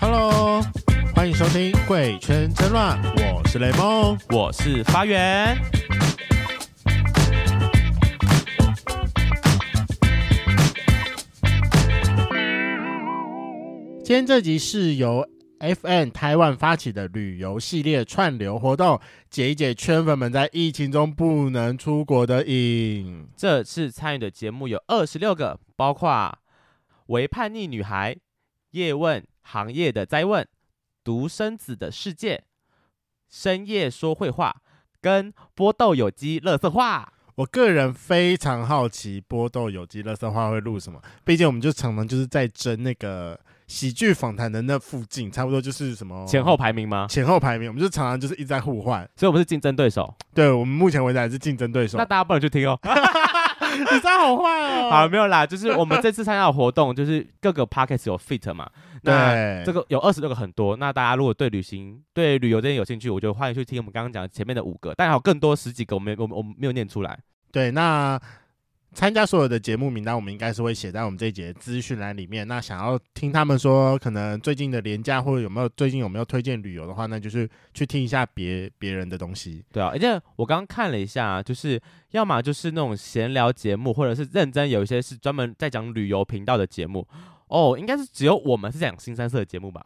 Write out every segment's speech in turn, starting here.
Hello，欢迎收听《贵圈真乱》，我是雷梦，我是发源。今天这集是由 FN 台湾发起的旅游系列串流活动，解一解圈粉们在疫情中不能出国的瘾。这次参与的节目有二十六个，包括为叛逆女孩、叶问行业的灾问、独生子的世界、深夜说绘话、跟波豆有机乐色话。我个人非常好奇，波豆有机乐色话会录什么？毕竟我们就常常就是在争那个。喜剧访谈的那附近，差不多就是什么前后排名吗？前后排名，我们就常常就是一直在互换，所以我们是竞争对手。对，我们目前为止还是竞争对手。那大家不能去听哦，你这样好坏哦。好，没有啦，就是我们这次参加的活动，就是各个 podcast 有 fit 嘛。对，这个有二十六个，很多。那大家如果对旅行、对旅游这些有兴趣，我就欢迎去听我们刚刚讲前面的五个，但还有更多十几个，我没我我没有念出来。对，那。参加所有的节目名单，我们应该是会写在我们这一节资讯栏里面。那想要听他们说，可能最近的廉价或者有没有最近有没有推荐旅游的话，那就是去听一下别别人的东西。对啊，而且我刚刚看了一下，就是要么就是那种闲聊节目，或者是认真有一些是专门在讲旅游频道的节目。哦，应该是只有我们是讲新三色的节目吧？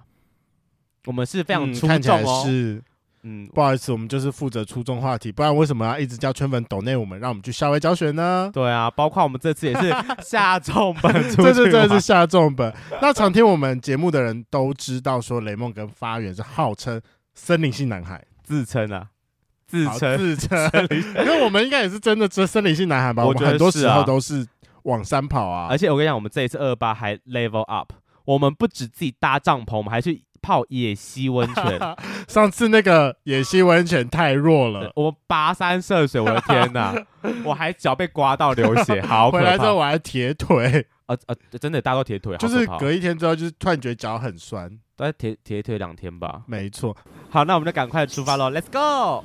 我们是非常出众哦。嗯嗯，不好意思，我们就是负责出众话题，不然为什么要一直叫圈粉抖内我们，让我们去校外教学呢？对啊，包括我们这次也是 下重本，这次真的是下重本。那常听我们节目的人都知道，说雷梦跟发源是号称森林系男孩，自称啊，自称自称，因为我们应该也是真的这森林系男孩吧？我觉得很多时候都是往山跑啊。而且我跟你讲，我们这一次二八还 level up，我们不止自己搭帐篷，我们还去。泡野溪温泉，上次那个野溪温泉太弱了，我跋山涉水，我的天哪，我还脚被刮到流血，好可怕。回来之后我还铁腿，呃呃，真的大到铁腿，就是隔一天之后就是突然觉得脚很酸，大概铁铁腿两天吧，没错。好，那我们就赶快出发喽，Let's go。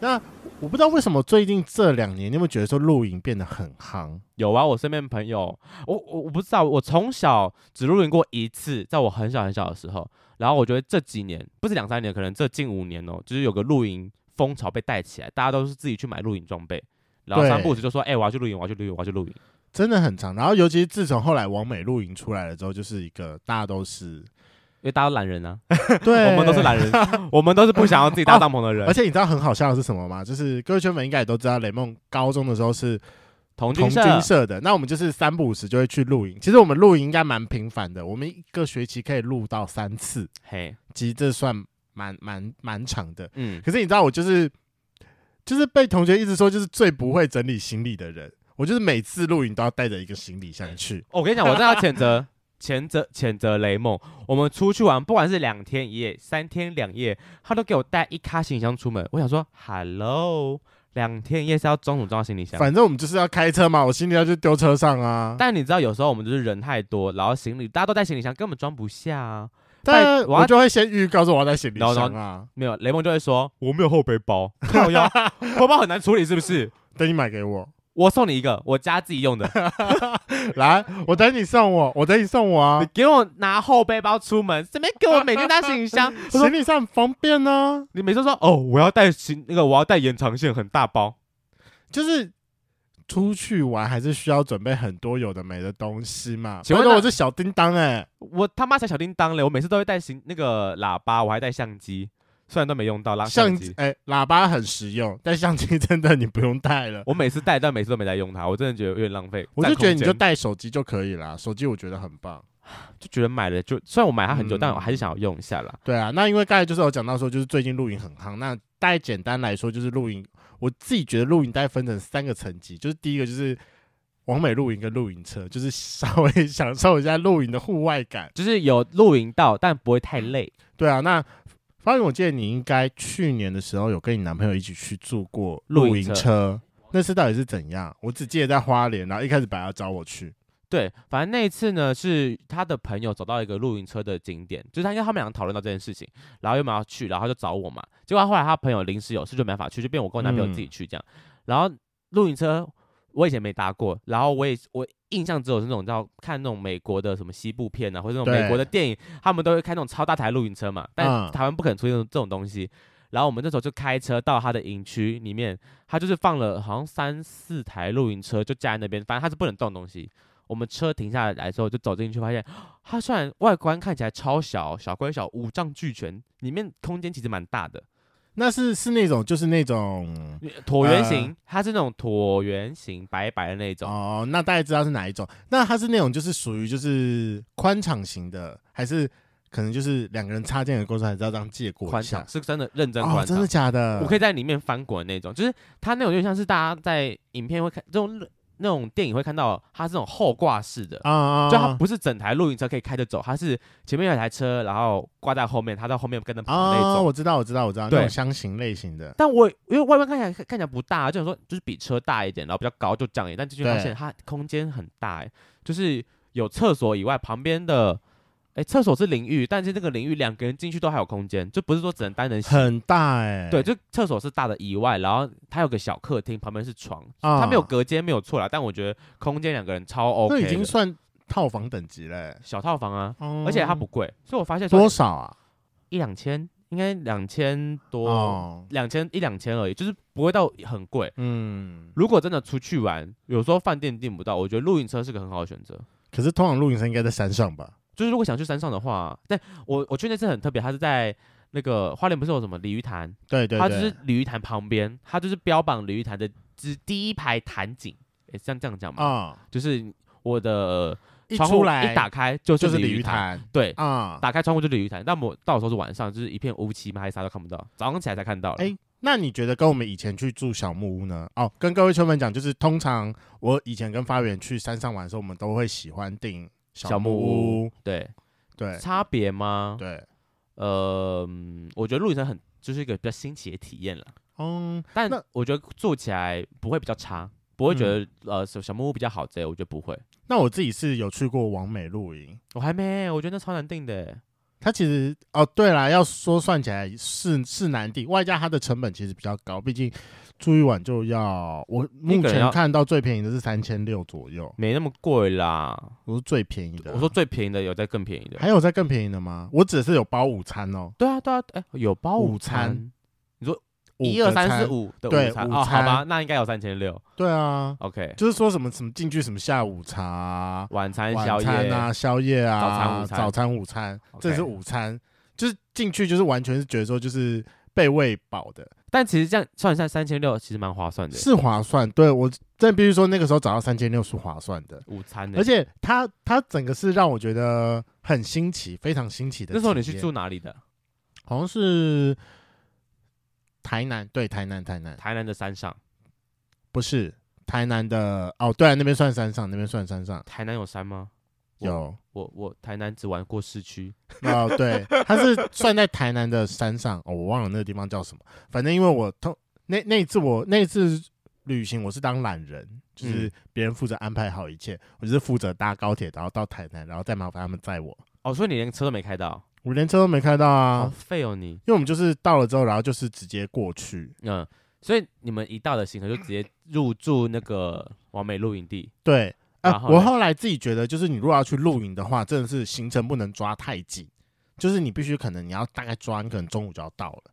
那我不知道为什么最近这两年，你有没有觉得说露营变得很夯？有啊，我身边朋友，我我我不知道，我从小只露营过一次，在我很小很小的时候。然后我觉得这几年，不是两三年，可能这近五年哦，就是有个露营风潮被带起来，大家都是自己去买露营装备，然后三不五时就说：“哎、欸，我要去露营，我要去露营，我要去露营。”真的很长。然后尤其是自从后来王美露营出来了之后，就是一个大家都是。因为大家都懒人啊，对，我们都是懒人，我们都是不想要自己搭帐篷的人。而且你知道很好笑的是什么吗？就是各位圈粉应该也都知道，雷梦高中的时候是同军社的。那我们就是三不五时就会去露营。其实我们露营应该蛮频繁的，我们一个学期可以露到三次。嘿，其实这算蛮蛮蛮长的。嗯，可是你知道我就是就是被同学一直说就是最不会整理行李的人。我就是每次露营都要带着一个行李箱去。我跟你讲，我真的要谴责。谴责谴责雷梦，我们出去玩，不管是两天一夜、三天两夜，他都给我带一卡行李箱出门。我想说，Hello，两天一夜是要装什么装行李箱？反正我们就是要开车嘛，我行李箱就丢车上啊。但你知道，有时候我们就是人太多，然后行李大家都带行李箱，根本装不下啊。但我就会先预告说我要带行李箱啊。没有，雷梦就会说我没有后背包，后腰后包很难处理，是不是？等你买给我。我送你一个，我家自己用的。来，我等你送我，我等你送我啊！你给我拿后背包出门，怎么给我每天带行李箱？行李箱很方便呢、啊。你每次说哦，我要带行那个，我要带延长线，很大包。就是出去玩还是需要准备很多有的没的东西嘛。请问我是小叮当哎、欸，我他妈才小叮当嘞！我每次都会带行那个喇叭，我还带相机。虽然都没用到，相机哎，喇叭很实用，但相机真的你不用带了。我每次带，但每次都没在用它，我真的觉得有点浪费。我就觉得你就带手机就可以了，手机我觉得很棒，就觉得买了就虽然我买它很久，嗯、但我还是想要用一下啦。对啊，那因为刚才就是有讲到说，就是最近露营很夯。那大概简单来说，就是露营，我自己觉得露营大概分成三个层级，就是第一个就是完美露营跟露营车，就是稍微 享受一下露营的户外感，就是有露营到，但不会太累。对啊，那。发现我记得你应该去年的时候有跟你男朋友一起去住过露营车，车，那次到底是怎样？我只记得在花莲，然后一开始本来要找我去，对，反正那一次呢是他的朋友找到一个露营车的景点，就是他因为他们俩讨论到这件事情，然后又没有要去，然后就找我嘛。结果后来他朋友临时有事就没法去，就变我跟我男朋友自己去这样。嗯、然后露营车我以前没搭过，然后我也我印象只有是那种叫看那种美国的什么西部片啊，或者那种美国的电影，他们都会开那种超大台露营车嘛，但台湾不可能出现这种东西。然后我们那时候就开车到他的营区里面，他就是放了好像三四台露营车就架在那边，反正他是不能动东西。我们车停下来之后就走进去，发现它虽然外观看起来超小，小归小，五脏俱全，里面空间其实蛮大的。那是是那种，就是那种椭圆形，呃、它是那种椭圆形，白白的那种。哦，那大家知道是哪一种。那它是那种，就是属于就是宽敞型的，还是可能就是两个人插进的过程，还是要这样借过？宽敞是真的认真宽敞、哦，真的假的？我可以在里面翻滚那种，就是它那种就像是大家在影片会看这种。那种电影会看到它是那种后挂式的，uh, 就它不是整台露营车可以开着走，它是前面有一台车，然后挂在后面，它在后面跟着跑那种。Uh, 我知道，我知道，我知道，对，那种箱型类型的。但我因为外观看起来看起来不大，就想说就是比车大一点，然后比较高就这样。但进去发现它空间很大，哎，就是有厕所以外，旁边的。哎，厕所是淋浴，但是这个淋浴两个人进去都还有空间，就不是说只能单人洗。很大哎、欸，对，就厕所是大的以外，然后它有个小客厅，旁边是床，啊、它没有隔间，没有错啦。但我觉得空间两个人超 OK，那已经算套房等级嘞、欸，小套房啊，嗯、而且它不贵，所以我发现多少啊？一两千，应该两千多，两千、哦、一两千而已，就是不会到很贵。嗯，如果真的出去玩，有时候饭店订不到，我觉得露营车是个很好的选择。可是通常露营车应该在山上吧？就是如果想去山上的话，但我我去那次很特别，它是在那个花莲，不是有什么鲤鱼潭？对，对对，它就是鲤鱼潭旁边，它就是标榜鲤鱼潭的之第一排潭景，诶，像这样讲嘛？啊、嗯，就是我的一出来一打开就是鲤鱼潭，对啊，嗯、打开窗户就是鲤鱼潭。那我到时候是晚上，就是一片乌漆嘛黑，啥都看不到，早上起来才看到。诶，那你觉得跟我们以前去住小木屋呢？哦，跟各位村粉讲，就是通常我以前跟发源去山上玩的时候，我们都会喜欢订。小木屋，对对，差别吗？对，呃，我觉得露营车很就是一个比较新奇的体验了。嗯，但我觉得做起来不会比较差，不会觉得、嗯、呃小小木屋比较好这样，我觉得不会。那我自己是有去过王美露营，我还没，我觉得那超难订的。它其实哦，对啦，要说算起来是是难订，外加它的成本其实比较高，毕竟。住一晚就要，我目前看到最便宜的是三千六左右，没那么贵啦。我说最便宜的，我说最便宜的有在更便宜的，还有在更便宜的吗？我只是有包午餐哦。对啊，对啊，哎，有包午餐。你说一二三四五的午餐。哦，好吧，那应该有三千六。对啊，OK，就是说什么什么进去什么下午茶、晚餐、宵夜。啊、宵夜啊、早餐、午餐、早餐、午餐，这是午餐，就是进去就是完全是觉得说就是被喂饱的。但其实这样算一下，三千六其实蛮划算的，是划算。对，我真必须说，那个时候找到三千六是划算的午餐，而且它它整个是让我觉得很新奇，非常新奇的。那时候你去住哪里的？好像是台南，对，台南，台南，台南的山上，不是台南的哦，对啊，那边算山上，那边算山上。台南有山吗？有，我我台南只玩过市区 哦，对，它是算在台南的山上哦，我忘了那个地方叫什么。反正因为我通那那一次我那一次旅行我是当懒人，就是别人负责安排好一切，我就是负责搭高铁，然后到台南，然后再麻烦他们载我。哦，所以你连车都没开到？我连车都没开到啊，好废哦你！因为我们就是到了之后，然后就是直接过去，嗯，所以你们一到的行程就直接入住那个完美露营地，对。啊，我后来自己觉得，就是你如果要去露营的话，真的是行程不能抓太紧，就是你必须可能你要大概抓，你可能中午就要到了，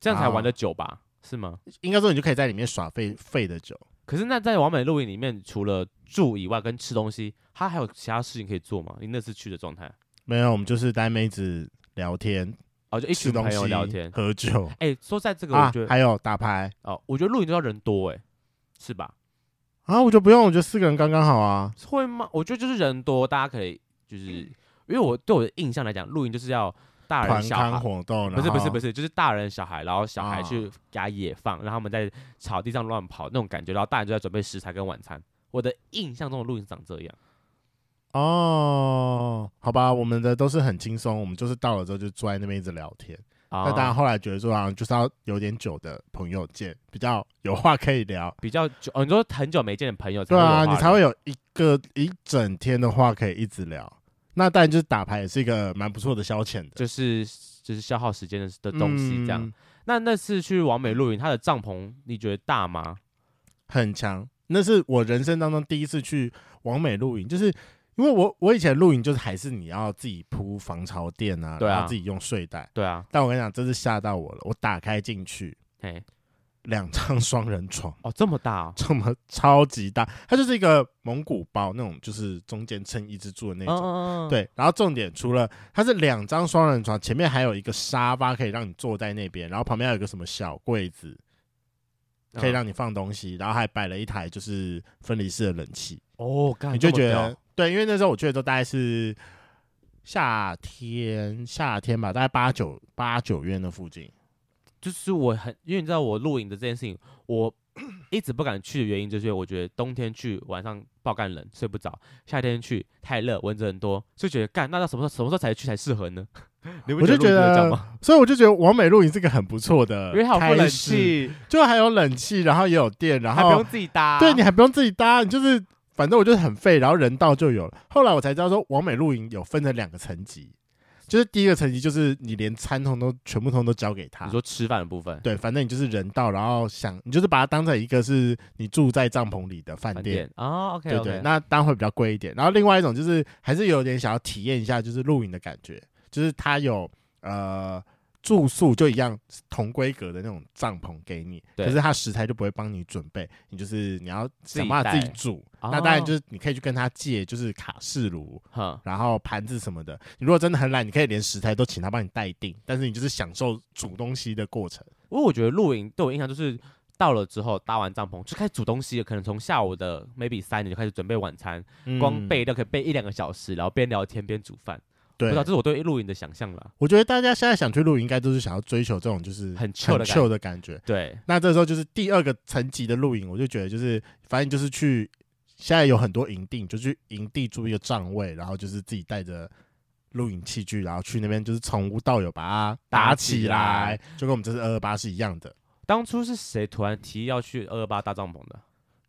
这样才玩得久吧？是吗？应该说你就可以在里面耍废废的久。可是那在完美露营里面，除了住以外跟吃东西，它还有其他事情可以做吗？你那次去的状态？没有，我们就是带妹子聊天，哦，就一群朋友聊天喝酒。哎、欸，说在这个，我觉得、啊、还有打牌哦，我觉得露营都要人多，哎，是吧？啊，我觉得不用，我觉得四个人刚刚好啊。会吗？我觉得就是人多，大家可以就是，因为我对我的印象来讲，露营就是要大人小孩活动，不是不是不是，就是大人小孩，然后小孩去给他野放，让他们在草地上乱跑那种感觉，然后大人就在准备食材跟晚餐。我的印象中的露营长这样。哦，好吧，我们的都是很轻松，我们就是到了之后就坐在那边一直聊天。那当然，后来觉得说，好像就是要有点久的朋友见，比较有话可以聊，比较久。哦，你说很久没见的朋友，对啊，你才会有一个一整天的话可以一直聊。那当然就是打牌也是一个蛮不错的消遣的，就是就是消耗时间的的东西这样。嗯、那那次去网美露营，它的帐篷你觉得大吗？很强，那是我人生当中第一次去网美露营，就是因为我我以前露营就是还是你要自己铺防潮垫啊，对啊，然后自己用睡袋，对啊。但我跟你讲，这是吓到我了，我打开进去，哎。两张双人床哦，这么大哦，这么超级大，它就是一个蒙古包那种，就是中间撑一支柱的那种。嗯、对，然后重点除了它是两张双人床，前面还有一个沙发可以让你坐在那边，然后旁边还有一个什么小柜子，可以让你放东西，嗯、然后还摆了一台就是分离式的冷气。哦，你就觉得对，因为那时候我去的时候大概是夏天，夏天吧，大概八九八九月那附近。就是我很，因为你知道我露营的这件事情，我一直不敢去的原因，就是我觉得冬天去晚上爆干冷，睡不着；夏天去太热，蚊子很多，就觉得干那到什么时候什么时候才去才适合呢？我就觉得，所以我就觉得完美露营是个很不错的，因为还有冷气，就还有冷气，然后也有电，然后还不用自己搭，对，你还不用自己搭，你就是反正我就是很废，然后人到就有了。后来我才知道说，完美露营有分成两个层级。就是第一个层级，就是你连餐通都全部通都交给他。你说吃饭的部分，对，反正你就是人到，然后想你就是把它当成一个是你住在帐篷里的饭店啊。OK，对对，那当然会比较贵一点。然后另外一种就是还是有点想要体验一下，就是露营的感觉，就是它有呃。住宿就一样，同规格的那种帐篷给你，可是他食材就不会帮你准备，你就是你要想办法自己煮。那当然就是你可以去跟他借，就是卡式炉，哦、然后盘子什么的。你如果真的很懒，你可以连食材都请他帮你代订，但是你就是享受煮东西的过程。因为我觉得露营对我印象就是到了之后搭完帐篷就开始煮东西，可能从下午的 maybe 三点就开始准备晚餐，嗯、光备料可以备一两个小时，然后边聊天边煮饭。对，不知道，这是我对露营的想象了。我觉得大家现在想去露营，应该都是想要追求这种就是很 chill 的 chill 的感觉。对，那这时候就是第二个层级的露营，我就觉得就是反正就是去，现在有很多营地，就去营地租一个帐位，然后就是自己带着露营器具，然后去那边就是从无到有把它打起来，就跟我们这次二二八是一样的。当初是谁突然提议要去二二八搭帐篷的？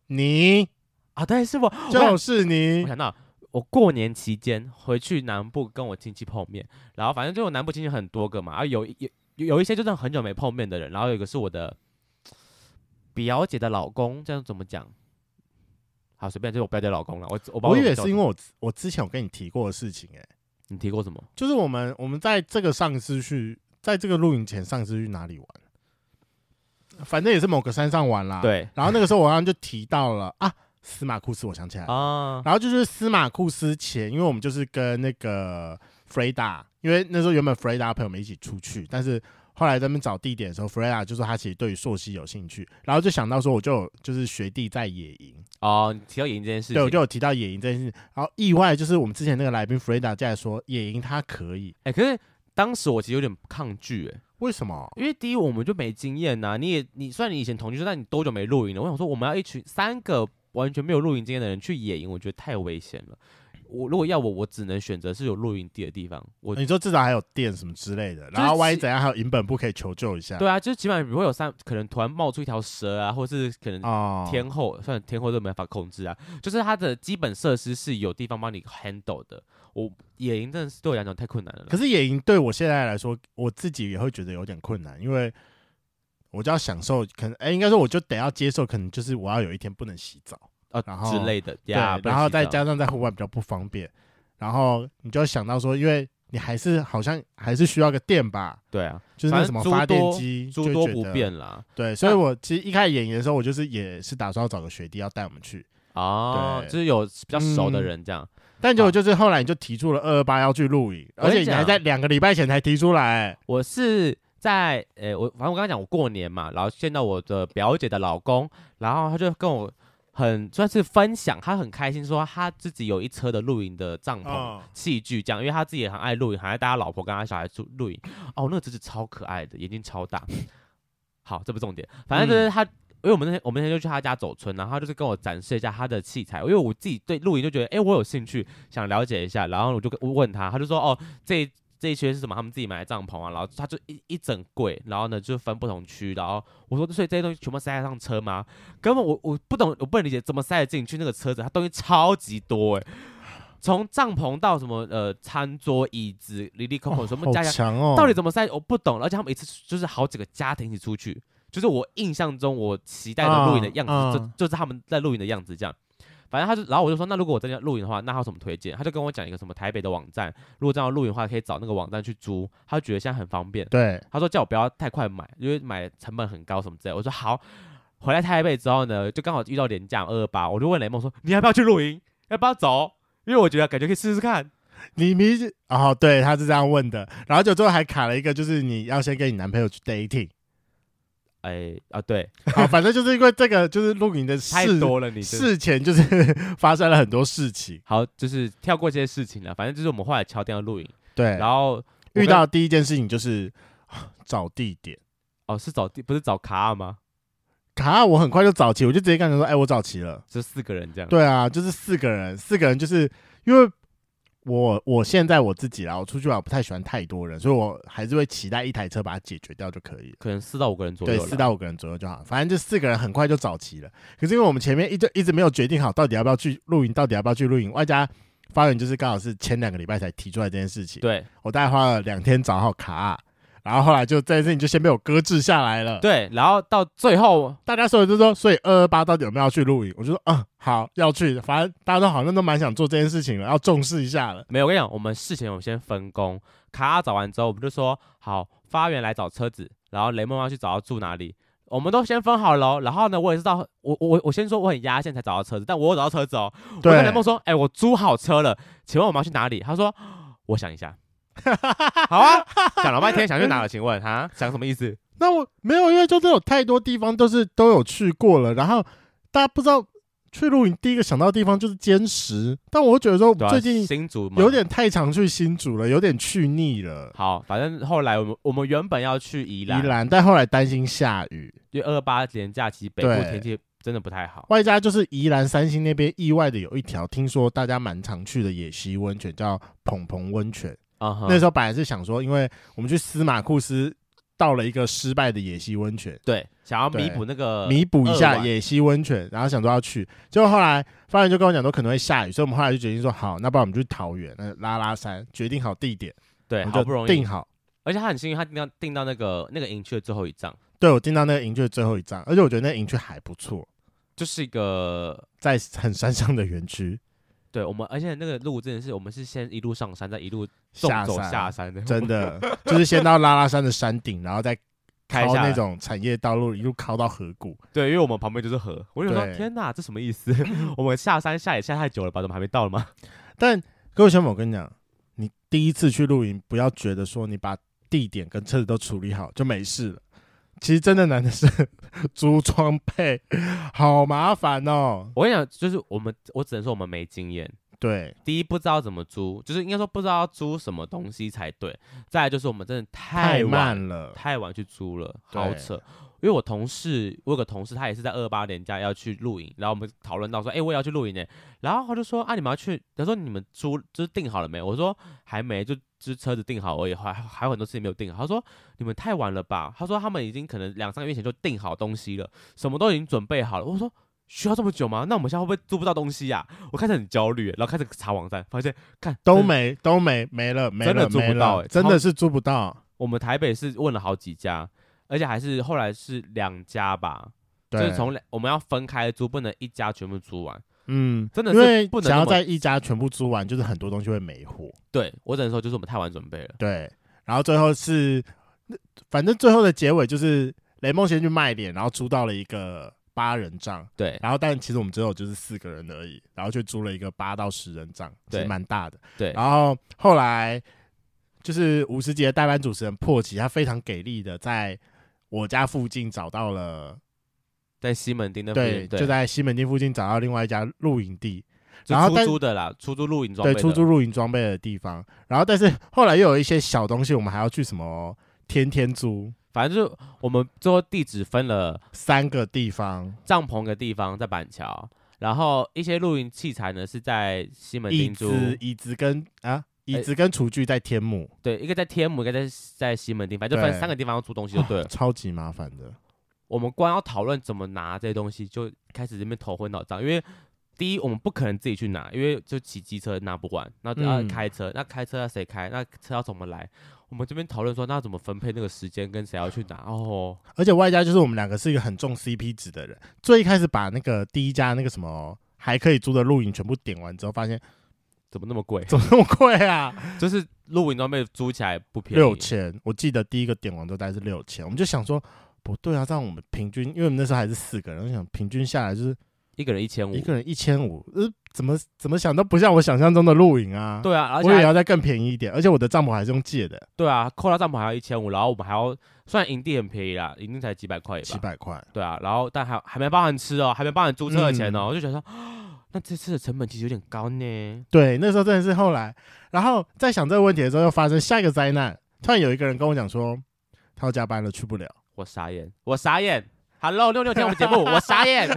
你啊，对，是我，就是你。我想到。我过年期间回去南部跟我亲戚碰面，然后反正就我南部亲戚很多个嘛，啊有有有一些就是很久没碰面的人，然后有一个是我的表姐的老公，这样怎么讲？好，随便就是我表姐老公了。我我我以为是因为我我之前有跟你提过的事情，哎，你提过什么？就是我们我们在这个上次去，在这个露营前上次去哪里玩？反正也是某个山上玩啦。对，然后那个时候我好像就提到了啊。司马库斯，我想起来了，啊、然后就是司马库斯前，因为我们就是跟那个 Freda，因为那时候原本 Freda 朋友们一起出去，但是后来他们找地点的时候，Freda 就说他其实对于溯溪有兴趣，然后就想到说我就有就是学弟在野营哦，提到野营这件事情，对，我就有提到野营这件事情，然后意外就是我们之前那个来宾 Freda 在说野营他可以，哎、欸，可是当时我其实有点抗拒、欸，哎，为什么？因为第一我们就没经验呐、啊，你也你虽然你以前同居，但你多久没露营了？我想说我们要一群三个。完全没有露营经验的人去野营，我觉得太危险了。我如果要我，我只能选择是有露营地的地方。我你说至少还有电什么之类的，然后万一怎样还有营本部可以求救一下。对啊，就是起码不会有三，可能突然冒出一条蛇啊，或是可能天后，算、哦、天后都没办法控制啊。就是它的基本设施是有地方帮你 handle 的。我野营真的是对我来讲太困难了。可是野营对我现在来说，我自己也会觉得有点困难，因为我就要享受，可能哎、欸，应该说我就得要接受，可能就是我要有一天不能洗澡。啊，然后之类的，对，然后再加上在户外比较不方便，然后你就想到说，因为你还是好像还是需要个电吧？对啊，就是那什么发电机，诸多不便啦。对，所以我其实一开始演的时候，我就是也是打算要找个学弟要带我们去哦，就是有比较熟的人这样。但结果就是后来你就提出了二二八要去露营，而且你还在两个礼拜前才提出来。我是在呃，我反正我刚刚讲我过年嘛，然后见到我的表姐的老公，然后他就跟我。很算是分享，他很开心说他自己有一车的露营的帐篷器具，这样，因为他自己也很爱露营，很爱带他老婆跟他小孩住露营。哦，那个真是超可爱的，眼睛超大。好，这不重点，反正就是他，嗯、因为我们那天我们那天就去他家走村，然后他就是跟我展示一下他的器材，因为我自己对露营就觉得，哎、欸，我有兴趣想了解一下，然后我就问他，他就说，哦，这。这一区是什么？他们自己买的帐篷啊，然后他就一一整柜，然后呢就分不同区，然后我说，所以这些东西全部塞得上车吗？根本我我不懂，我不能理解怎么塞得进去那个车子，它东西超级多诶，从帐篷到什么呃餐桌椅子，哩哩抠抠什么加加，到底怎么塞？我不懂，而且他们一次就是好几个家庭一起出去，就是我印象中我期待的露营的样子，就就是他们在露营的样子这样。反正他就，然后我就说，那如果我真的要露营的话，那他有什么推荐？他就跟我讲一个什么台北的网站，如果这样露营的话，可以找那个网站去租。他就觉得现在很方便。对，他说叫我不要太快买，因为买成本很高什么之类。我说好。回来台北之后呢，就刚好遇到廉价二二八，我就问雷梦说：“你要不要去露营？要不要走？因为我觉得感觉可以试试看。”你明哦，对，他是这样问的。然后就最后还卡了一个，就是你要先跟你男朋友去 dating。哎啊，对，好，反正就是因为这个，就是录影的事太多了，你事前就是 发生了很多事情。好，就是跳过这些事情了，反正就是我们后来敲定要露营，对，然后遇到第一件事情就是找地点。哦，是找地，不是找卡尔吗？卡尔我很快就找齐，我就直接跟他说：“哎、欸，我找齐了。”就四个人这样。对啊，就是四个人，四个人就是因为。我我现在我自己啦，我出去玩我不太喜欢太多人，所以我还是会期待一台车把它解决掉就可以，可能四到五个人左右，对，四到五个人左右就好，反正就四个人很快就找齐了。可是因为我们前面一直一直没有决定好到底要不要去露营，到底要不要去露营，外加发源就是刚好是前两个礼拜才提出来这件事情，对，我大概花了两天找好卡。然后后来就这件事情就先被我搁置下来了。对，然后到最后大家所有就是说，所以二二八到底有没有要去露营？我就说，嗯，好，要去。反正大家都好像都蛮想做这件事情了，要重视一下了。没有，我跟你讲，我们事前我们先分工，卡找完之后，我们就说好，发源来找车子，然后雷梦要去找到住哪里，我们都先分好了。然后呢，我也是到，我我我先说我很压线才找到车子，但我有找到车子哦。对。我跟雷梦说，哎，我租好车了，请问我们要去哪里？他说，我想一下。好啊，想了半天，想去哪了？请问哈，想什么意思？那我没有，因为就是有太多地方都是都有去过了，然后大家不知道去露营，第一个想到的地方就是坚石，但我觉得说最近新竹有点太常去新竹了，有点去腻了。好，反正后来我们我们原本要去宜兰，宜兰，但后来担心下雨，因为二八连假期北部天气真的不太好，外加就是宜兰三星那边意外的有一条，听说大家蛮常去的野溪温泉，叫澎澎温泉。Uh. 那时候本来是想说，因为我们去司马库斯到了一个失败的野溪温泉，对，想要弥补那个弥补一下野溪温泉，然后想说要去，结果后来发现就跟我讲说可能会下雨，所以我们后来就决定说好，那不然我们就去桃园那拉拉山，决定好地点，对，好不容易定好，而且他很幸运，他订到订到那个那个营区的最后一站，对，我订到那个营区的最后一站，而且我觉得那个营区还不错，就是一个在很山上的园区。对我们，而且那个路真的是，我们是先一路上山，再一路下走下山的，真的 就是先到拉拉山的山顶，然后再开那种产业道路，一路靠到河谷。对，因为我们旁边就是河，我就说天哪，这什么意思？我们下山下也下太久了吧？怎么还没到了吗？但各位小友，我跟你讲，你第一次去露营，不要觉得说你把地点跟车子都处理好就没事了。其实真的难的是 租装备，好麻烦哦。我跟你讲，就是我们，我只能说我们没经验。对，第一不知道怎么租，就是应该说不知道要租什么东西才对。再来就是我们真的太，太慢了，太晚去租了，好扯。因为我同事，我有个同事，他也是在二八年假要去露营，然后我们讨论到说，哎、欸，我也要去露营呢。然后他就说，啊，你们要去？他说你们租就是订好了没？我说还没，就只车子订好而已，还还有很多事情没有订好。他说你们太晚了吧？他说他们已经可能两三个月前就订好东西了，什么都已经准备好了。我说需要这么久吗？那我们现在会不会租不到东西呀、啊？我开始很焦虑，然后开始查网站，发现看都没都没没了，没了，真的租不到、欸，真的是租不到。我们台北是问了好几家。而且还是后来是两家吧，就是从我们要分开租，不能一家全部租完。嗯，真的是不能想要在一家全部租完，就是很多东西会没货。对，我只能说，就是我们太晚准备了。对，然后最后是，反正最后的结尾就是雷梦先去卖点，然后租到了一个八人帐。对，然后但其实我们只有就是四个人而已，然后就租了一个八到十人帐，对，蛮大的。对，然后后来就是五十集的代班主持人破奇，他非常给力的在。我家附近找到了，在西门町的对，对就在西门町附近找到另外一家露营地，然后出租的啦，出租露营装备，对，出租露营装备的地方。然后，但是后来又有一些小东西，我们还要去什么天天租，反正就我们最后地址分了三个地方，帐篷的地方在板桥，然后一些露营器材呢是在西门町租，椅子跟啊。椅子跟厨具在天母，对，一个在天母，一个在在西门町，反正就分三个地方要租东西就对 超级麻烦的。我们光要讨论怎么拿这些东西，就开始这边头昏脑胀，因为第一，我们不可能自己去拿，因为就骑机车拿不完，那要开车，嗯、那开车要谁开？那车要怎么来？我们这边讨论说，那要怎么分配那个时间，跟谁要去拿？哦，而且外加就是我们两个是一个很重 CP 值的人，最一开始把那个第一家那个什么还可以租的露营全部点完之后，发现怎么那么贵？怎么那么贵啊？就是露营装备租起来不便宜，六千。我记得第一个点完都大概是六千，我们就想说不对啊，这样我们平均，因为我们那时候还是四个人，我想平均下来就是。一个人一千五，一个人一千五，呃，怎么怎么想都不像我想象中的露营啊。对啊，而且我也要再更便宜一点，而且我的帐篷还是用借的。对啊，扣掉帐篷还要一千五，然后我们还要算营地很便宜啦，营地才几百块，几百块。对啊，然后但还还没包含吃哦，还没包含租车的钱哦，嗯、我就觉得说，那这次的成本其实有点高呢。对，那时候真的是后来，然后在想这个问题的时候，又发生下一个灾难，突然有一个人跟我讲说，他要加班了，去不了。我傻眼，我傻眼。Hello，六六听我们节目，我傻眼。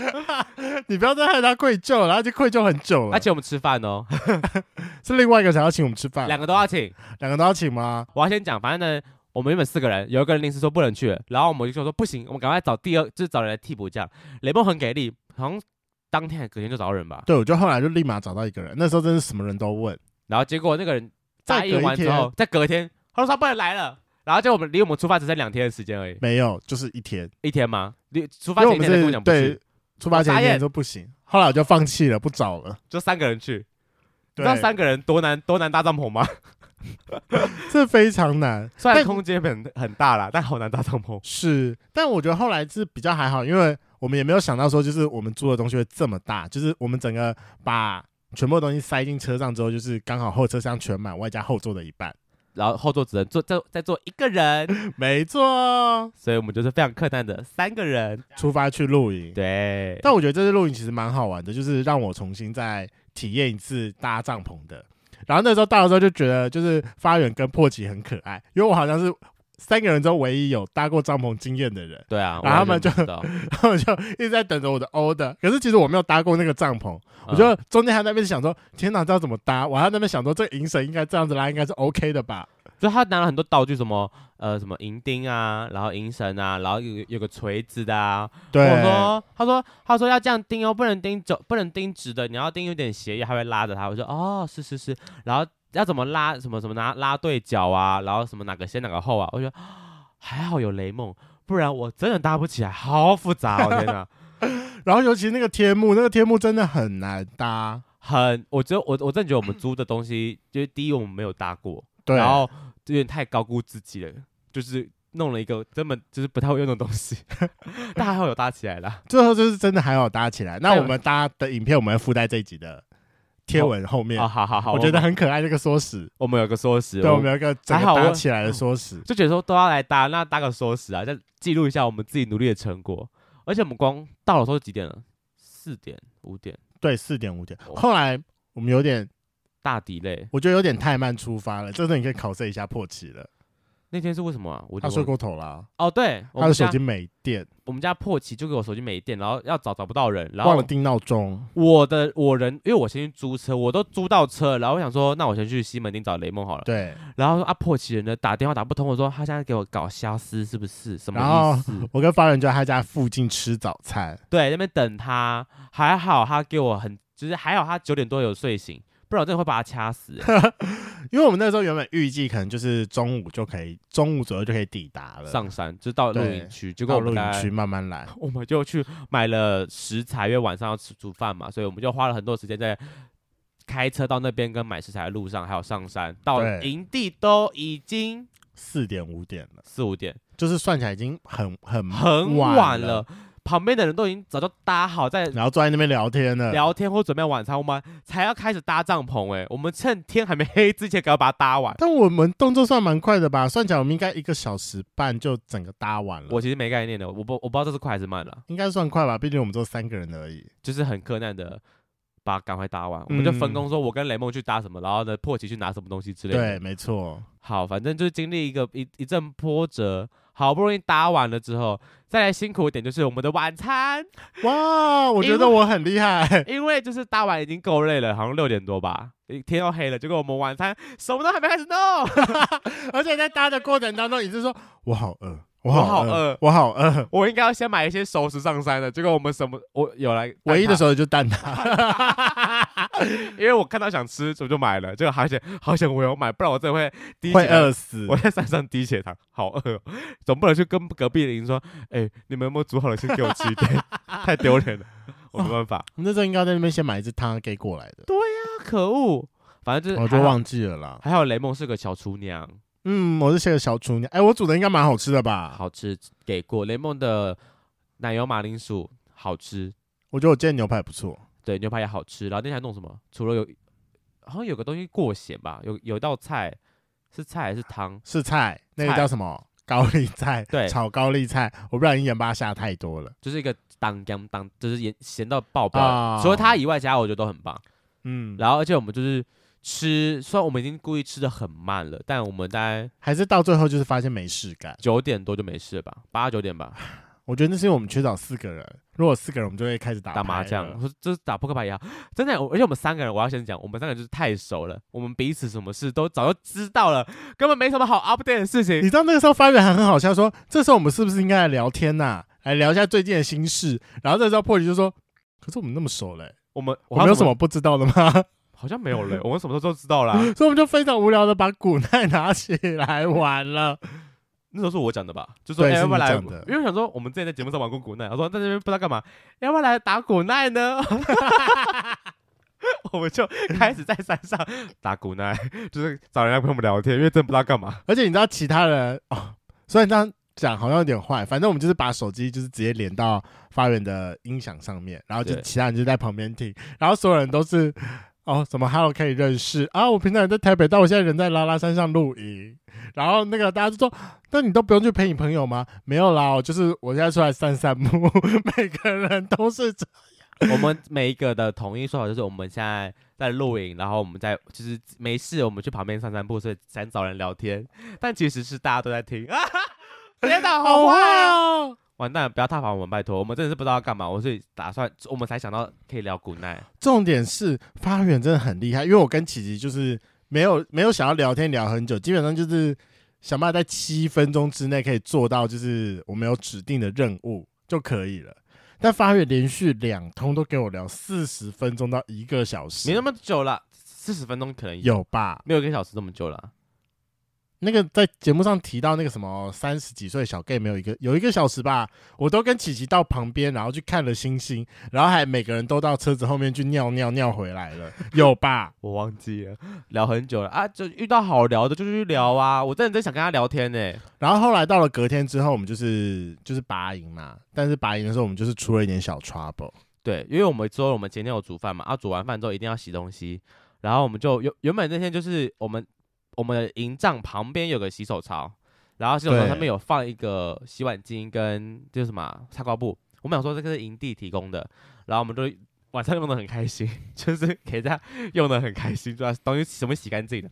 你不要再害他愧疚，然后就愧疚很久了。他请我们吃饭哦，是另外一个想要请我们吃饭，两个都要请，两个都要请吗？我要先讲，反正呢，我们原本四个人，有一个人临时说不能去，然后我们就说说不行，我们赶快找第二，就是找人来替补这样。雷梦很给力，好像当天还隔天就找到人吧？对，我就后来就立马找到一个人，那时候真是什么人都问，然后结果那个人答应完之后，在隔天他说他不能来了。然后就我们离我们出发只剩两天的时间而已，没有，就是一天，一天吗？离出发前一天跟我讲不去，出发前一天说不行，后来我就放弃了，不找了，就三个人去。你知道三个人多难多难搭帐篷吗？这非常难，虽然空间很很大啦，但好难搭帐篷。是，但我觉得后来是比较还好，因为我们也没有想到说，就是我们租的东西会这么大，就是我们整个把全部的东西塞进车上之后，就是刚好后车厢全满，外加后座的一半。然后后座只能坐再再坐一个人，没错，所以我们就是非常客难的三个人出发去露营。对，但我觉得这次露营其实蛮好玩的，就是让我重新再体验一次搭帐篷的。然后那时候到的时候就觉得，就是发源跟破奇很可爱，因为我好像是三个人中唯一有搭过帐篷经验的人。对啊，然后他们就 他们就一直在等着我的 order，可是其实我没有搭过那个帐篷。我就中间还在那边想说，天哪，这要怎么搭？我还在那边想说，这个营绳应该这样子拉，应该是 OK 的吧？就他拿了很多道具，什么呃什么银钉啊，然后银绳啊，然后有有个锤子的啊。对。我说，他说他说要这样钉哦，不能钉走，不能钉直的，你要钉有点斜，也还会拉着他。我说哦，是是是。然后要怎么拉？什么什么拿拉对角啊？然后什么哪个先哪个后啊？我觉得 还好有雷梦，不然我真的搭不起来，好复杂哦，天哪！然后尤其那个天幕，那个天幕真的很难搭，很，我觉得我我真的觉得我们租的东西，就是第一我们没有搭过，对，然后有点太高估自己了，就是弄了一个根本就是不太会用的东西，但还好有搭起来了，最后就是真的还好搭起来。那我们搭的影片我们会附在这一集的贴文后面，哦，好好好，我觉得很可爱这个缩时，我们有个缩时，对，我们有一个整个搭起来的缩时，就觉得说都要来搭，那搭个缩时啊，再记录一下我们自己努力的成果。而且我们光到的时候几点了？四点五点？对，四点五点。后来我们有点大 delay，我觉得有点太慢出发了。这次你可以考试一下破奇了。那天是为什么啊？我他睡过头了。哦，对，他的手机没电。我们家破奇就给我手机没电，然后要找找不到人，然后忘了定闹钟。我的我人，因为我先去租车，我都租到车，然后我想说，那我先去西门町找雷梦好了。对。然后说啊，破奇人呢打电话打不通，我说他现在给我搞消失是不是？什么意思？我跟发人就在他家附近吃早餐，对，那边等他。还好他给我很，就是还好他九点多有睡醒。不然我真的会把他掐死，因为我们那时候原本预计可能就是中午就可以，中午左右就可以抵达了，上山就到露营区，结果到露营区慢慢来，我们就去买了食材，因为晚上要吃煮饭嘛，所以我们就花了很多时间在开车到那边跟买食材的路上，还有上山到营地都已经四点五点了，四五点，就是算起来已经很很很晚了。旁边的人都已经早就搭好在，然后坐在那边聊天了，聊天或准备晚餐，我们才要开始搭帐篷。哎，我们趁天还没黑之前，赶快把它搭完。但我们动作算蛮快的吧？算起来我们应该一个小时半就整个搭完了。我其实没概念的，我不我不知道这是快还是慢了。应该算快吧，毕竟我们只有三个人而已，就是很困难的把它赶快搭完。嗯、我们就分工说，我跟雷梦去搭什么，然后呢破奇去拿什么东西之类的。对，没错。好，反正就是经历一个一一阵波折。好不容易搭完了之后，再来辛苦一点就是我们的晚餐。哇，我觉得我很厉害，因为 就是搭完已经够累了，好像六点多吧，天要黑了，结果我们晚餐什么都还没开始弄，而且在搭的过程当中，你是说 我好饿，我好饿，我好饿，我应该要先买一些熟食上山的。结果我们什么，我有来唯一的熟食就蛋挞，因为我看到想吃，所以就买了。这个好险，好险我有买，不然我真的会低会饿死。我在山上低血糖，好饿，总不能去跟隔壁邻说，哎、欸，你们有没有煮好了，先给我吃一点，太丢脸了，我没办法。哦、那时候应该在那边先买一只汤给过来的。对呀、啊，可恶，反正就是我就忘记了啦。还好雷梦是个小厨娘。嗯，我是写个小厨娘。哎、欸，我煮的应该蛮好吃的吧？好吃，给过雷梦的奶油马铃薯好吃。我觉得我今天牛排不错，对，牛排也好吃。然后那天还弄什么？除了有，好像有个东西过咸吧？有有一道菜是菜还是汤？是菜，那个叫什么？高丽菜。对，炒高丽菜。我不知道你盐巴下太多了，就是一个当当当，就是盐咸到爆表。哦、除了它以外，其他我觉得都很棒。嗯，然后而且我们就是。吃，虽然我们已经故意吃的很慢了，但我们大概还是到最后就是发现没事干，九点多就没事了吧，八九点吧。我觉得那是因为我们缺少四个人，如果四个人，我们就会开始打打麻将，就是打扑克牌也好。真的，而且我们三个人，我要先讲，我们三个人就是太熟了，我们彼此什么事都早就知道了，根本没什么好 update 的事情。你知道那个时候发源还很好笑，说这时候我们是不是应该来聊天呐、啊，来聊一下最近的心事？然后这时候破局就说，可是我们那么熟嘞，我们我们有什么不知道的吗？好像没有嘞，我们什么时候都知道啦，所以我们就非常无聊的把古奈 拿起来玩了。那时候是我讲的吧，就说、欸、要不要来，因为我想说我们之前在节目上玩过古奈，我说在这边不知道干嘛，要不要来打古奈呢？我们就开始在山上打古奈，就是找人来陪我们聊天，因为真的不知道干嘛。而且你知道其他人哦，虽然这样讲好像有点坏，反正我们就是把手机就是直接连到发源的音响上面，然后就其他人就在旁边听，然后所有人都是。哦，什么 Hello 可以认识啊？我平常也在台北，但我现在人在拉拉山上露营。然后那个大家就说：“那你都不用去陪你朋友吗？”没有啦，就是我现在出来散散步。每个人都是这样。我们每一个的统一说法就是我们现在在露营，然后我们在就是没事，我们去旁边散散步，所以想找人聊天。但其实是大家都在听啊！天哪，好坏哦！完蛋了，不要踏访我们，拜托！我们真的是不知道要干嘛，我是打算，我们才想到可以聊古奈。重点是发源真的很厉害，因为我跟琪琪就是没有没有想要聊天聊很久，基本上就是想办法在七分钟之内可以做到，就是我们有指定的任务就可以了。但发源连续两通都给我聊四十分钟到一个小时，没那么久了，四十分钟可能有吧，没有一个小时这么久了。那个在节目上提到那个什么三十几岁小 gay 没有一个有一个小时吧，我都跟琪琪到旁边，然后去看了星星，然后还每个人都到车子后面去尿尿尿回来了，有吧？我忘记了，聊很久了啊，就遇到好聊的就去聊啊，我真的真想跟他聊天呢、欸。然后后来到了隔天之后，我们就是就是拔营嘛，但是拔营的时候我们就是出了一点小 trouble，对，因为我们之后我们前天有煮饭嘛，啊，煮完饭之后一定要洗东西，然后我们就原原本那天就是我们。我们的营帐旁边有个洗手槽，然后洗手槽上面有放一个洗碗巾跟就是什么擦刮布。我们想说这个是营地提供的，然后我们都晚上用的很开心，就是可以这样用的很开心，主要东西什么洗干净的。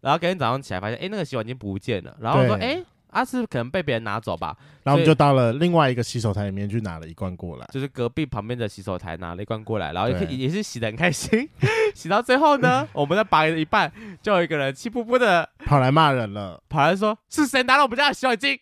然后隔天早上起来发现，哎，那个洗碗巾不见了。然后我说，哎。阿是可能被别人拿走吧，然后我们就到了另外一个洗手台里面去拿了一罐过来，就是隔壁旁边的洗手台拿了一罐过来，然后也也是洗的很开心，洗到最后呢，我们在拔了一半，就有一个人气噗噗的跑来骂人了，跑来说是谁拿了我们家的洗碗巾？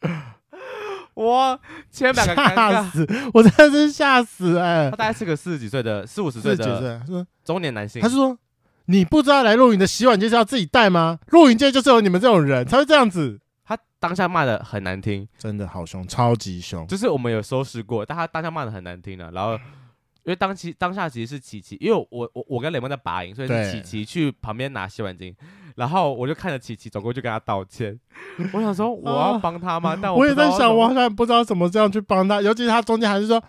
我千百个吓死，我真的是吓死哎、欸！他大概是个四十几岁的四五十岁的中年男性，他是说你不知道来露营的洗碗巾是要自己带吗？露营界就是有你们这种人才会这样子。他当下骂的很难听，真的好凶，超级凶。就是我们有收拾过，但他当下骂的很难听了。然后，因为当期当下其实是琪琪，因为我我我跟雷梦在拔营，所以是琪琪去旁边拿洗碗巾。然后我就看着琪琪走过去跟他道歉。我想说我要帮他吗？但我，我也在想，我好像不知道怎么这样去帮他。尤其是他中间还是说，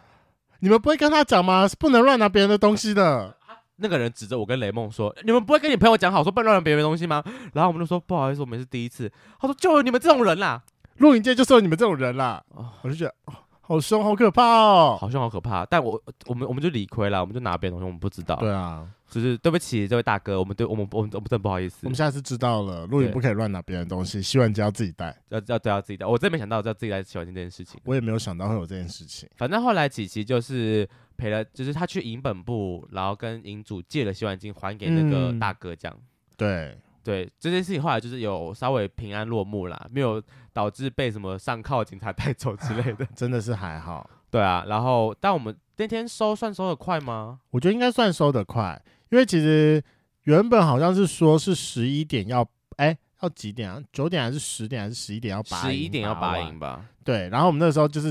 你们不会跟他讲吗？是不能乱拿别人的东西的。那个人指着我跟雷梦说：“你们不会跟你朋友讲好说不能乱拿别人的东西吗？”然后我们就说：“不好意思，我们是第一次。”他说：“就有你们这种人啦，录影界就是有你们这种人啦。哦”我就觉得哦，好凶，好可怕哦，好凶，好可怕。但我我们我们就理亏了，我们就拿别人东西，我们不知道。对啊，就是对不起这位大哥，我们对我们我们我们真的不好意思。我们下次知道了，露营不可以乱拿别人东西，洗碗机要自己带，要要都要自己带。我真没想到要自己带洗碗机这件事情，我也没有想到会有这件事情。反正后来琪琪就是。赔了，就是他去营本部，然后跟营主借了洗碗巾还给那个大哥，这样。嗯、对，对，这件事情后来就是有稍微平安落幕啦，没有导致被什么上铐警察带走之类的，真的是还好。对啊，然后但我们那天收算收的快吗？我觉得应该算收的快，因为其实原本好像是说是十一点要，哎，要几点啊？九点还是十点还是十一点要拔？十一点要拔营吧？对，然后我们那时候就是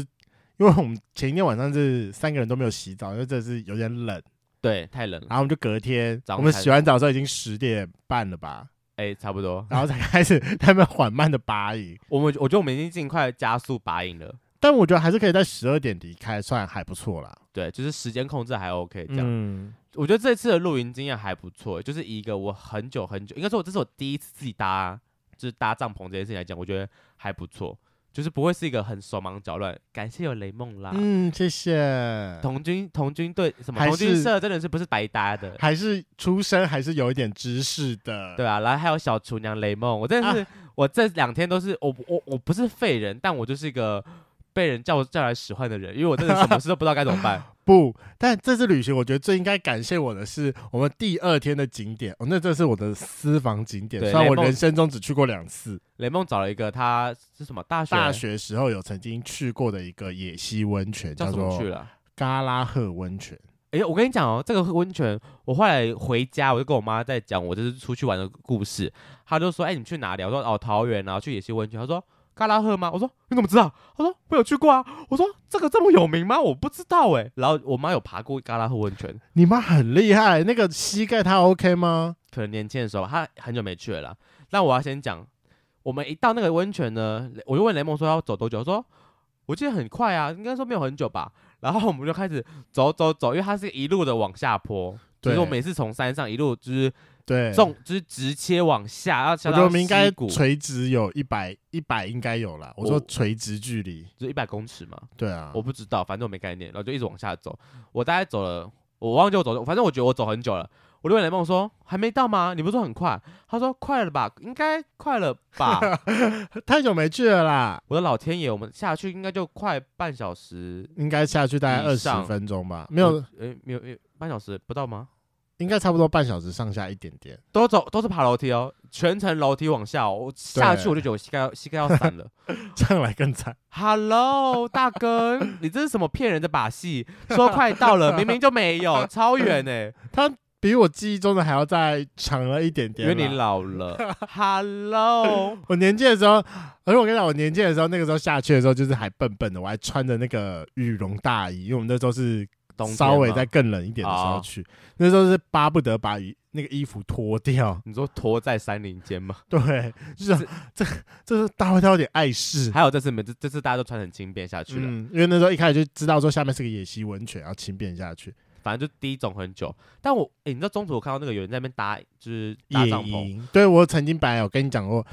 因为我们前一天晚上是三个人都没有洗澡，因为这是有点冷，对，太冷了。然后我们就隔天，我们洗完澡之后已经十点半了吧？哎，差不多，然后才开始 他们缓慢的拔营。我们我觉得我们已经尽快加速拔营了。但我觉得还是可以在十二点离开，算还不错啦。对，就是时间控制还 OK 这样。嗯，我觉得这次的露营经验还不错，就是一个我很久很久，应该说我这是我第一次自己搭，就是搭帐篷这件事情来讲，我觉得还不错，就是不会是一个很手忙脚乱。感谢有雷梦啦，嗯，谢谢。童军童军队什么童军社真的是不是白搭的，还是出身还是有一点知识的。对啊，然后还有小厨娘雷梦，我真的是、啊、我这两天都是我我我不是废人，但我就是一个。被人叫叫来使唤的人，因为我真的什么事都不知道该怎么办。不，但这次旅行，我觉得最应该感谢我的是我们第二天的景点。哦，那这是我的私房景点，虽然我人生中只去过两次。雷梦找了一个他是什么大学大学时候有曾经去过的一个野溪温泉，叫做去了嘎拉赫温泉。哎、欸，我跟你讲哦，这个温泉，我后来回家我就跟我妈在讲我这次出去玩的故事，她就说：“哎、欸，你去哪里？”我说：“哦，桃园，然后去野溪温泉。”她说。嘎拉赫吗？我说你怎么知道？他说我有去过啊。我说这个这么有名吗？我不知道哎、欸。然后我妈有爬过嘎拉赫温泉，你妈很厉害。那个膝盖她 OK 吗？可能年轻的时候，她很久没去了啦。那我要先讲，我们一到那个温泉呢，我就问雷蒙说要走多久？我说我记得很快啊，应该说没有很久吧。然后我们就开始走走走，因为它是一路的往下坡，所以我每次从山上一路就是。对，重就是直切往下，要下到溪谷。我觉得我们应该垂直有一百一百应该有了。我说垂直距离就一百公尺嘛。对啊，我不知道，反正我没概念，然后就一直往下走。我大概走了，我忘记我走了，反正我觉得我走很久了。我就问雷梦说：“还没到吗？你不是说很快？”他说：“快了吧，应该快了吧。”太久没去了啦！我的老天爷，我们下去应该就快半小时，应该下去大概二十分钟吧？没有，诶，没有，半小时不到吗？应该差不多半小时上下一点点，都走都是爬楼梯哦，全程楼梯往下，我下去我就觉得我膝盖要膝盖要散了，上来更惨。Hello，大哥，你这是什么骗人的把戏？说快到了，明明就没有，超远哎，他比我记忆中的还要再长了一点点，因为你老了。Hello，我年轻的时候，而且我跟你讲，我年轻的时候那个时候下去的时候就是还笨笨的，我还穿着那个羽绒大衣，因为我们那时候是。稍微再更冷一点的时候去，哦、那时候是巴不得把那个衣服脱掉。你说脱在山林间吗？对，就是这这是大会他有点碍事。还有这次没这这次大家都穿很轻便下去了，嗯，因为那时候一开始就知道说下面是个野溪温泉，要轻便下去。反正就第一种很久。但我哎、欸，你知道中途我看到那个有人在那边搭，就是搭帐篷。对，我曾经本来有跟你讲过。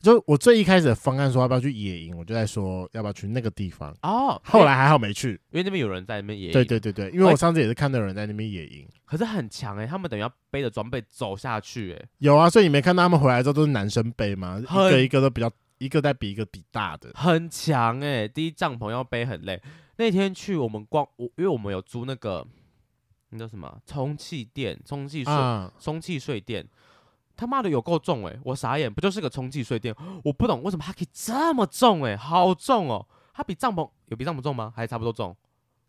就我最一开始的方案说要不要去野营，我就在说要不要去那个地方哦。后来还好没去，因为那边有人在那边野营。对对对对，因为我上次也是看到有人在那边野营，可是很强哎、欸，他们等于要背着装备走下去哎、欸。有啊，所以你没看到他们回来之后都是男生背吗？一个一个都比较，一个在比一个比大的，很强哎、欸。第一帐篷要背很累，那天去我们逛我因为我们有租那个那叫什么充气垫、充气睡、充气睡垫。他妈的有够重哎、欸！我傻眼，不就是个充气睡垫？我不懂为什么它可以这么重哎、欸，好重哦！它比帐篷有比帐篷重吗？还差不多重？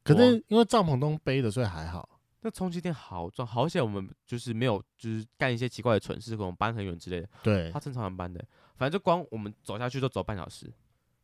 可是因为帐篷都背的，所以还好。那充气垫好重，好险我们就是没有就是干一些奇怪的蠢事，可能搬很远之类的。对，它正常搬的、欸，反正就光我们走下去就走半小时，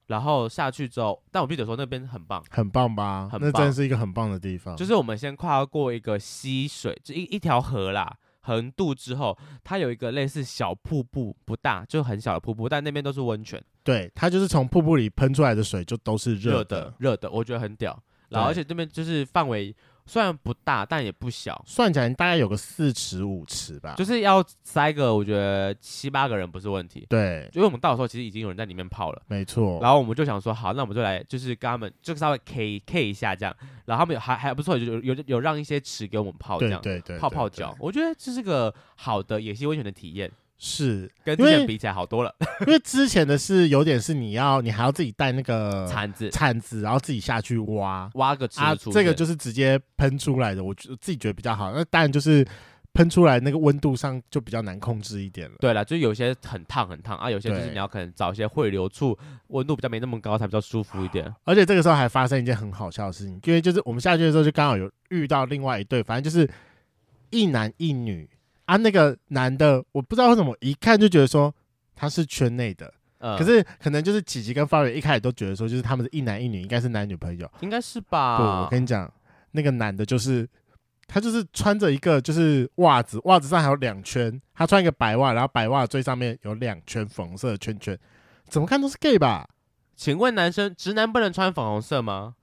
然后下去之后，但我记得说那边很棒，很棒吧？很棒，那真是一个很棒的地方。就是我们先跨过一个溪水，就一一条河啦。横渡之后，它有一个类似小瀑布，不大，就很小的瀑布，但那边都是温泉。对，它就是从瀑布里喷出来的水，就都是热的，热的，我觉得很屌。然后，而且这边就是范围。虽然不大，但也不小，算起来大概有个四尺五尺吧。就是要塞个，我觉得七八个人不是问题。对，因为我们到的时候，其实已经有人在里面泡了。没错。然后我们就想说，好，那我们就来，就是跟他们就稍微 K K 一下这样。然后他们有还还不错，就有有有让一些池给我们泡这样，对对对，泡泡脚。我觉得这是个好的野溪温泉的体验。是跟之前比起来好多了，因为之前的是有点是你要你还要自己带那个铲子铲子，然后自己下去挖挖个池，啊，这个就是直接喷出来的，我觉得自己觉得比较好。那当然就是喷出来那个温度上就比较难控制一点了。对了，就有些很烫很烫啊，有些就是你要可能找一些汇流处，温度比较没那么高才比较舒服一点。而且这个时候还发生一件很好笑的事情，因为就是我们下去的时候就刚好有遇到另外一对，反正就是一男一女啊。那个男的我不知道为什么一看就觉得说他是圈内的。可是可能就是琪琪跟方圆一开始都觉得说，就是他们是一男一女，应该是男女朋友，应该是吧？不，我跟你讲，那个男的就是他就是穿着一个就是袜子，袜子上还有两圈，他穿一个白袜，然后白袜最上面有两圈粉红色的圈圈，怎么看都是 gay 吧？请问男生直男不能穿粉红色吗？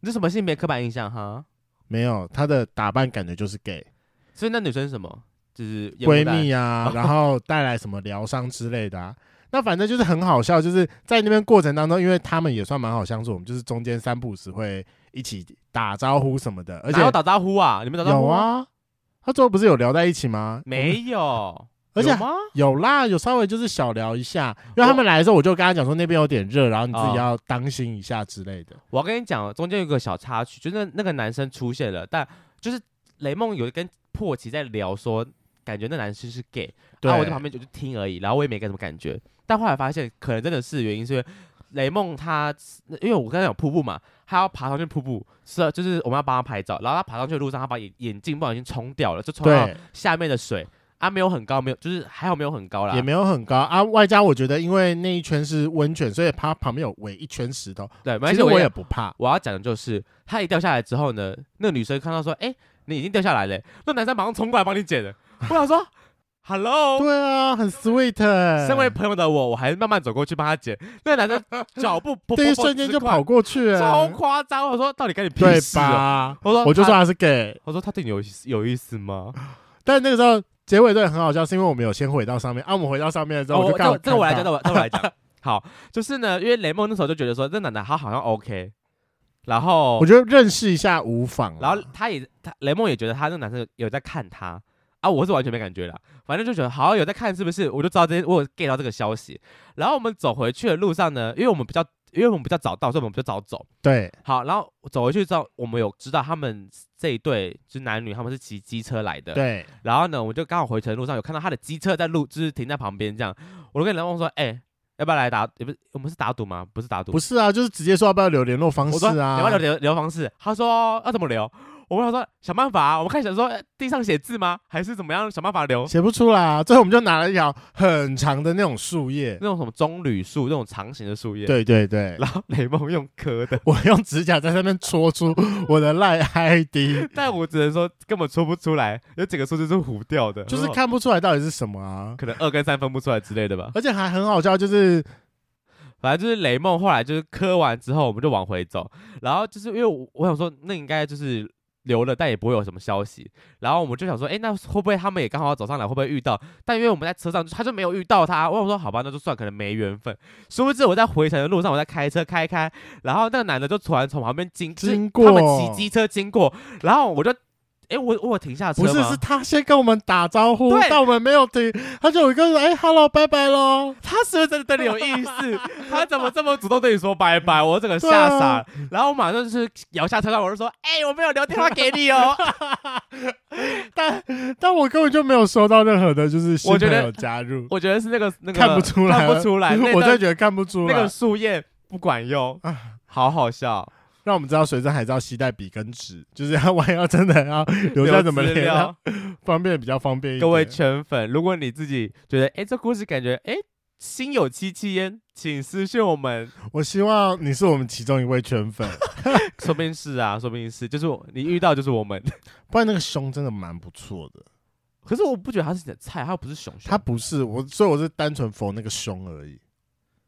你这什么性别刻板印象哈？没有，他的打扮感觉就是 gay，所以那女生是什么？就是闺蜜啊，然后带来什么疗伤之类的啊。那反正就是很好笑，就是在那边过程当中，因为他们也算蛮好相处，我们就是中间三不五时会一起打招呼什么的，而且有打招呼啊，你们打招呼有啊？他最后不是有聊在一起吗？没有，而且有？有啦，有稍微就是小聊一下，因为他们来的时候，我就跟他讲说那边有点热，然后你自己要当心一下之类的。我要跟你讲，中间有个小插曲，就是那个男生出现了，但就是雷梦有跟破奇在聊说，感觉那男生是 gay，然后我在旁边就听而已，然后我也没给什么感觉。但后来发现，可能真的是原因，是因为雷梦他，因为我刚才有瀑布嘛，他要爬上去瀑布，是就是我们要帮他拍照，然后他爬上去的路上，他把眼眼镜不小心冲掉了，就冲到下面的水啊，没有很高，没有，就是还好没有很高啦，也没有很高啊。外加我觉得，因为那一圈是温泉，所以他旁边有围一圈石头，对，其实我也不怕。我要讲的就是，他一掉下来之后呢，那个女生看到说，哎、欸，你已经掉下来了，那男生马上冲过来帮你捡了。我想说。Hello，对啊，很 sweet、欸。身为朋友的我，我还是慢慢走过去帮他捡。那个男生 脚步噗噗噗，第一瞬间就跑过去、欸，超夸张。我说到底跟你屁事啊？我说我就说他是 gay。我说他对你有有意思吗？但那个时候结尾对很好笑，是因为我们有先回到上面。啊，我们回到上面的时候，我就告、哦、这个我来讲，这我这我来讲。好，就是呢，因为雷梦那时候就觉得说，这男的他好像 OK，然后我觉得认识一下无妨。然后他也他雷梦也觉得他那个男生有在看他。啊，我是完全没感觉了，反正就觉得好像有在看，是不是？我就知道这些，我有 get 到这个消息。然后我们走回去的路上呢，因为我们比较，因为我们比较早到，所以我们比较早走。对，好，然后走回去之后，我们有知道他们这一对就是男女，他们是骑机车来的。对，然后呢，我们就刚好回程路上有看到他的机车在路，就是停在旁边这样。我就跟雷梦说，哎、欸，要不要来打？也不是，我们是打赌吗？不是打赌，不是啊，就是直接说要不要留联络方式啊？要不要留联联络方式？他说要怎么留？我们想说想办法啊，我们开始想说地上写字吗？还是怎么样想办法留？写不出来啊，最后我们就拿了一条很长的那种树叶，那种什么棕榈树，那种长形的树叶。对对对。然后雷梦用磕的，我用指甲在上面戳出我的赖 ID，但我只能说根本戳不出来，有几个数字是糊掉的，就是看不出来到底是什么啊，可能二跟三分不出来之类的吧。而且还很好笑，就是反正就是雷梦后来就是磕完之后，我们就往回走，然后就是因为我我想说那应该就是。留了，但也不会有什么消息。然后我们就想说，哎，那会不会他们也刚好要走上来，会不会遇到？但因为我们在车上，他就没有遇到他。我想说，好吧，那就算，可能没缘分。殊不知我在回程的路上，我在开车开开，然后那个男的就突然从旁边经经过，他们骑机车经过，然后我就。哎，我我停下车吗？不是，是他先跟我们打招呼，但我们没有停，他就有一个人，哎，hello，拜拜喽。他是不是真的对你有意思？他怎么这么主动对你说拜拜？我整个吓傻了。然后我马上就是摇下车窗，我就说，哎，我没有留电话给你哦。但但我根本就没有收到任何的，就是新朋友加入。我觉得是那个那个看不出来，看不出来。我真的觉得看不出来，那个树叶不管用，好好笑。让我们知道随身还是要携带笔跟纸，就是要万一要真的要留下怎么资料，方便比较方便一点。各位圈粉，如果你自己觉得哎，这故事感觉哎心有戚戚焉，请私信我们。我希望你是我们其中一位圈粉，说不定是啊，说不定是，就是你遇到就是我们。不然那个胸真的蛮不错的，可是我不觉得他是你的菜，他又不是熊熊，他不是我，所以我是单纯 for 那个胸而已。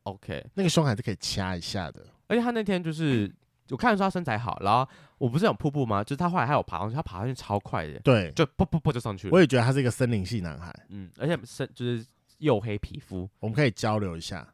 OK，那个胸还是可以掐一下的，而且他那天就是。我看得出他身材好，然后我不是有瀑布吗？就是他后来还有爬上去，他爬上去超快的，对，就噗噗噗就上去了。我也觉得他是一个森林系男孩，嗯，而且身就是黝黑皮肤，我们可以交流一下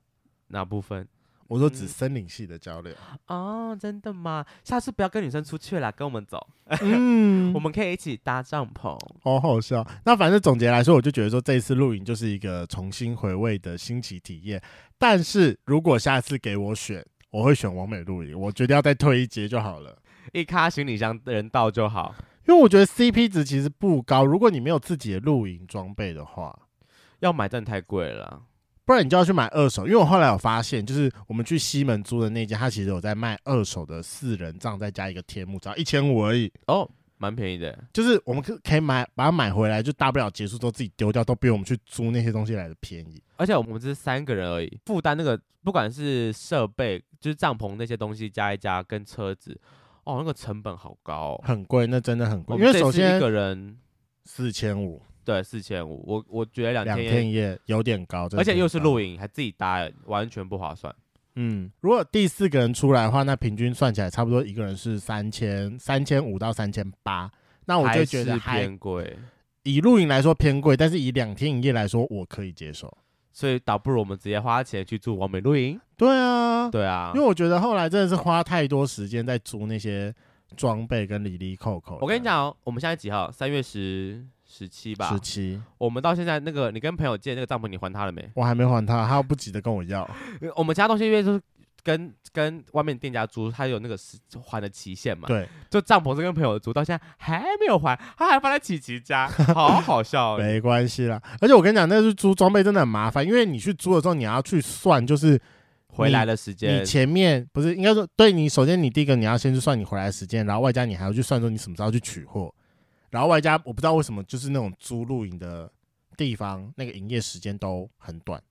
哪部分？我说指森林系的交流、嗯、哦，真的吗？下次不要跟女生出去了，跟我们走，嗯，我们可以一起搭帐篷，好好笑。那反正总结来说，我就觉得说这一次露营就是一个重新回味的新奇体验。但是如果下次给我选。我会选完美露营，我决定要再退一阶就好了，一卡行李箱的人到就好。因为我觉得 CP 值其实不高，如果你没有自己的露营装备的话，要买真的太贵了。不然你就要去买二手。因为我后来有发现，就是我们去西门租的那间，它其实有在卖二手的四人帐，再加一个天幕，只要一千五而已。哦，蛮便宜的。就是我们可可以买，把它买回来，就大不了结束之后自己丢掉，都比我们去租那些东西来的便宜。而且我们只是三个人而已，负担那个不管是设备，就是帐篷那些东西加一加，跟车子。哦，那个成本好高，哦，很贵，那真的很贵。因为首先一个人四千五，对，四千五。我我觉得两天两天一夜有点高，而且又是露营，还自己搭，完全不划算。嗯，如果第四个人出来的话，那平均算起来差不多一个人是三千三千五到三千八。那我就觉得偏贵。以露营来说偏贵，但是以两天一夜来说，我可以接受。所以倒不如我们直接花钱去住完美露营。对啊，对啊，因为我觉得后来真的是花太多时间在租那些装备跟里里扣扣。我跟你讲，哦我们现在几号？三月十十七吧。十七。我们到现在那个，你跟朋友借那个帐篷，你还他了没？我还没还他，他不急着跟我要。我们其他东西因为是。跟跟外面店家租，他有那个时还的期限嘛？对，就帐篷是跟朋友租，到现在还没有还，他还放在琪琪家，好好笑。没关系啦，而且我跟你讲，那个是租装备真的很麻烦，因为你去租的时候，你要去算，就是回来的时间。你前面不是应该说，对你首先你第一个你要先去算你回来的时间，然后外加你还要去算说你什么时候去取货，然后外加我不知道为什么就是那种租露营的地方，那个营业时间都很短，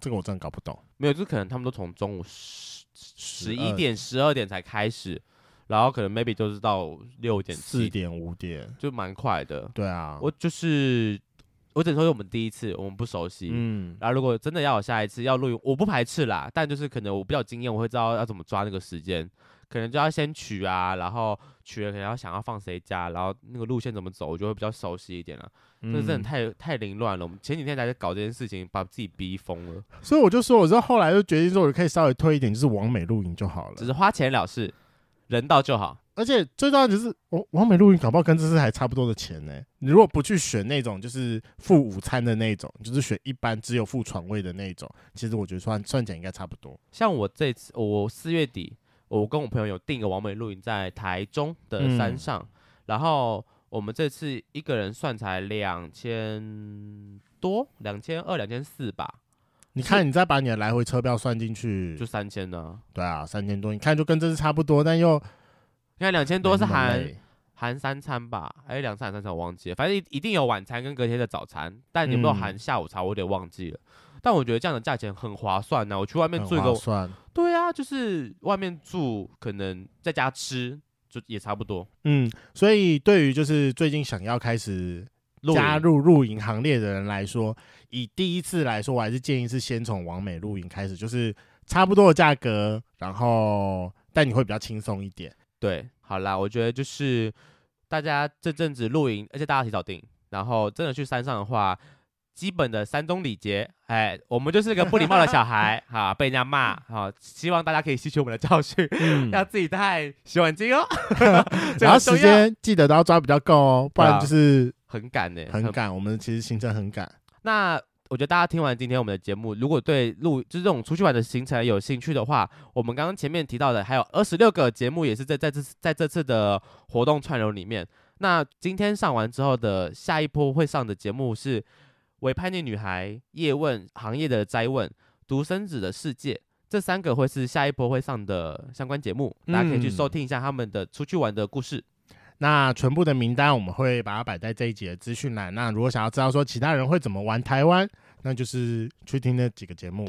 这个我真的搞不懂。没有，就可能他们都从中午十十一点、十二点才开始，然后可能 maybe 就是到六点、四点、五点，就蛮快的。对啊，我就是我只能说我们第一次，我们不熟悉。嗯，然后如果真的要有下一次要露营，我不排斥啦，但就是可能我比较经验，我会知道要怎么抓那个时间，可能就要先取啊，然后取了可能要想要放谁家，然后那个路线怎么走，我就会比较熟悉一点了。这真的太太凌乱了。我们前几天才在搞这件事情，把自己逼疯了。所以我就说，我之后后来就决定说，我可以稍微推一点，就是往美露营就好了，只是花钱了事，人到就好。而且最重要就是，我完美露营搞不好跟这次还差不多的钱呢、欸。你如果不去选那种就是付午餐的那种，就是选一般只有付床位的那种，其实我觉得算算起来应该差不多。像我这次，我四月底，我跟我朋友有订个完美露营在台中的山上，嗯、然后。我们这次一个人算才两千多，两千二、两千四吧。你看，你再把你的来回车票算进去，就三千呢。对啊，三千多。你看，就跟这次差不多，但又你看两千多是含含三餐吧？哎，两餐三餐我忘记了，反正一定有晚餐跟隔天的早餐，但有没有含下午茶，我有点忘记了。嗯、但我觉得这样的价钱很划算呐、啊。我去外面住一个，算对啊，就是外面住可能在家吃。就也差不多，嗯，所以对于就是最近想要开始加入露营行列的人来说，以第一次来说，我还是建议是先从完美露营开始，就是差不多的价格，然后但你会比较轻松一点。对，好啦，我觉得就是大家这阵子露营，而且大家提早订，然后真的去山上的话。基本的山东礼节，哎，我们就是个不礼貌的小孩，哈，被人家骂，哈，希望大家可以吸取我们的教训，嗯、要自己带洗碗巾哦。然后时间记得都要抓比较够哦，不然就是很赶的，很赶。我们其实行程很赶。那我觉得大家听完今天我们的节目，如果对录就是这种出去玩的行程有兴趣的话，我们刚刚前面提到的还有二十六个节目，也是在在这在这次的活动串流里面。那今天上完之后的下一波会上的节目是。伪叛逆女孩、叶问行业的灾问、独生子的世界，这三个会是下一波会上的相关节目，大家可以去收听一下他们的出去玩的故事。嗯、那全部的名单我们会把它摆在这一集的资讯栏。那如果想要知道说其他人会怎么玩台湾，那就是去听那几个节目。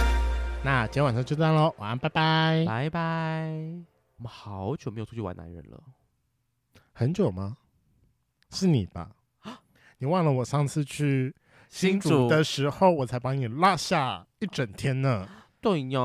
那今天晚上就这样喽，晚安，拜拜，拜拜。我们好久没有出去玩男人了，很久吗？是你吧？你忘了我上次去新竹的时候，我才把你落下一整天呢。对呀。